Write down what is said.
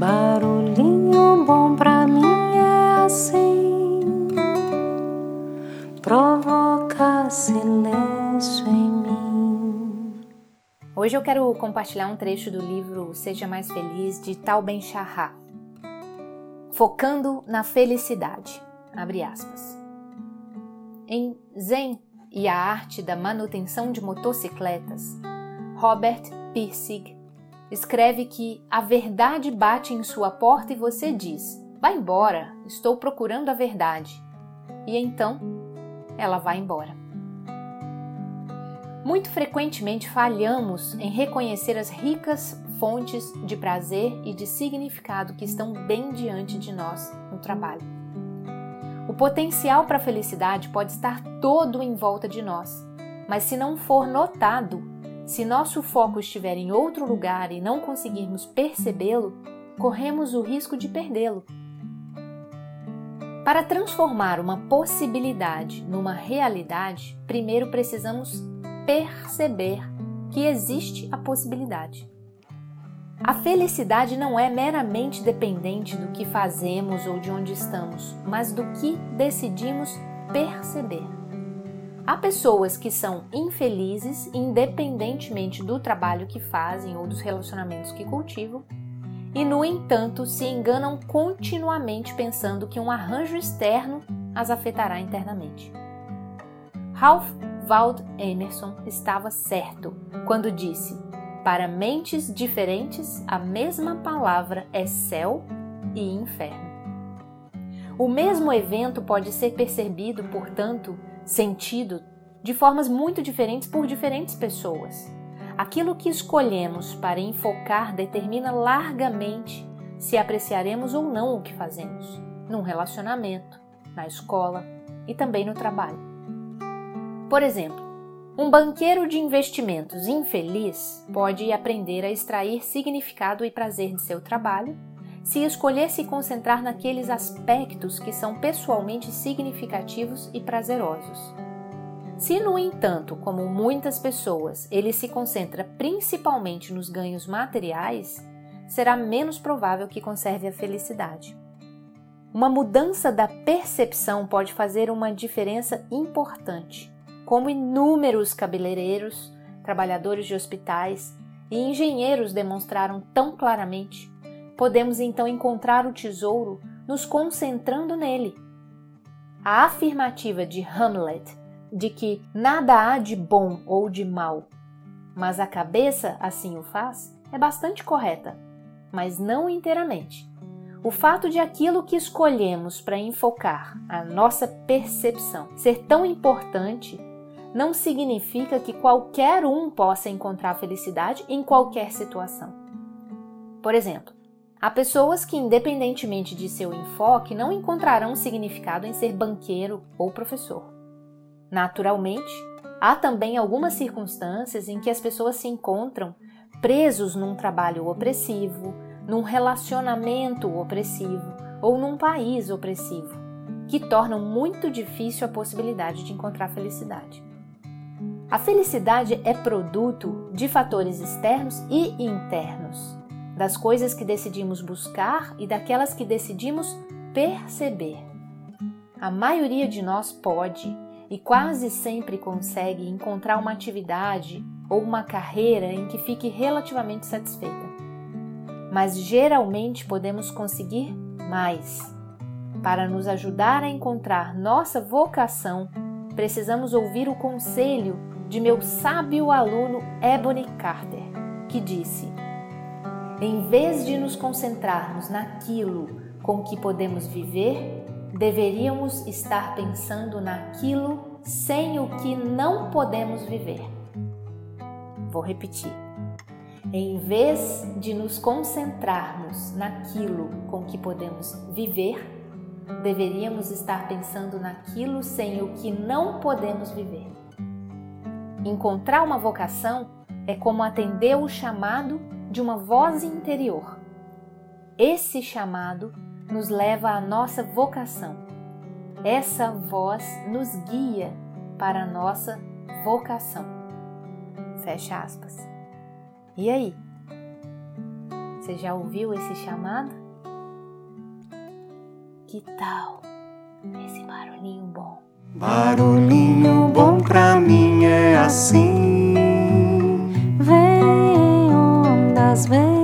Barulhinho bom pra mim é assim, provoca silêncio em mim. Hoje eu quero compartilhar um trecho do livro Seja Mais Feliz de Tal Ben focando na felicidade. Abre aspas. Em Zen e a arte da manutenção de motocicletas, Robert Pirsig escreve que a verdade bate em sua porta e você diz: Vai embora, estou procurando a verdade. E então ela vai embora. Muito frequentemente falhamos em reconhecer as ricas fontes de prazer e de significado que estão bem diante de nós no trabalho. O potencial para a felicidade pode estar todo em volta de nós, mas se não for notado, se nosso foco estiver em outro lugar e não conseguirmos percebê-lo, corremos o risco de perdê-lo. Para transformar uma possibilidade numa realidade, primeiro precisamos perceber que existe a possibilidade. A felicidade não é meramente dependente do que fazemos ou de onde estamos, mas do que decidimos perceber. Há pessoas que são infelizes independentemente do trabalho que fazem ou dos relacionamentos que cultivam, e no entanto se enganam continuamente pensando que um arranjo externo as afetará internamente. Ralph Waldo Emerson estava certo quando disse: Para mentes diferentes, a mesma palavra é céu e inferno. O mesmo evento pode ser percebido, portanto, sentido de formas muito diferentes por diferentes pessoas. Aquilo que escolhemos para enfocar determina largamente se apreciaremos ou não o que fazemos, num relacionamento, na escola e também no trabalho. Por exemplo, um banqueiro de investimentos infeliz pode aprender a extrair significado e prazer de seu trabalho se escolher se concentrar naqueles aspectos que são pessoalmente significativos e prazerosos. Se, no entanto, como muitas pessoas, ele se concentra principalmente nos ganhos materiais, será menos provável que conserve a felicidade. Uma mudança da percepção pode fazer uma diferença importante, como inúmeros cabeleireiros, trabalhadores de hospitais e engenheiros demonstraram tão claramente podemos então encontrar o tesouro nos concentrando nele. A afirmativa de Hamlet de que nada há de bom ou de mal, mas a cabeça assim o faz, é bastante correta, mas não inteiramente. O fato de aquilo que escolhemos para enfocar a nossa percepção ser tão importante não significa que qualquer um possa encontrar felicidade em qualquer situação. Por exemplo, Há pessoas que, independentemente de seu enfoque, não encontrarão significado em ser banqueiro ou professor. Naturalmente, há também algumas circunstâncias em que as pessoas se encontram presos num trabalho opressivo, num relacionamento opressivo ou num país opressivo, que tornam muito difícil a possibilidade de encontrar felicidade. A felicidade é produto de fatores externos e internos das coisas que decidimos buscar e daquelas que decidimos perceber. A maioria de nós pode e quase sempre consegue encontrar uma atividade ou uma carreira em que fique relativamente satisfeita. Mas geralmente podemos conseguir mais. Para nos ajudar a encontrar nossa vocação, precisamos ouvir o conselho de meu sábio aluno Ebony Carter, que disse: em vez de nos concentrarmos naquilo com que podemos viver, deveríamos estar pensando naquilo sem o que não podemos viver. Vou repetir. Em vez de nos concentrarmos naquilo com que podemos viver, deveríamos estar pensando naquilo sem o que não podemos viver. Encontrar uma vocação é como atender o chamado de uma voz interior. Esse chamado nos leva à nossa vocação. Essa voz nos guia para a nossa vocação. Fecha aspas. E aí? Você já ouviu esse chamado? Que tal esse barulhinho bom? Barulhinho bom pra mim é assim.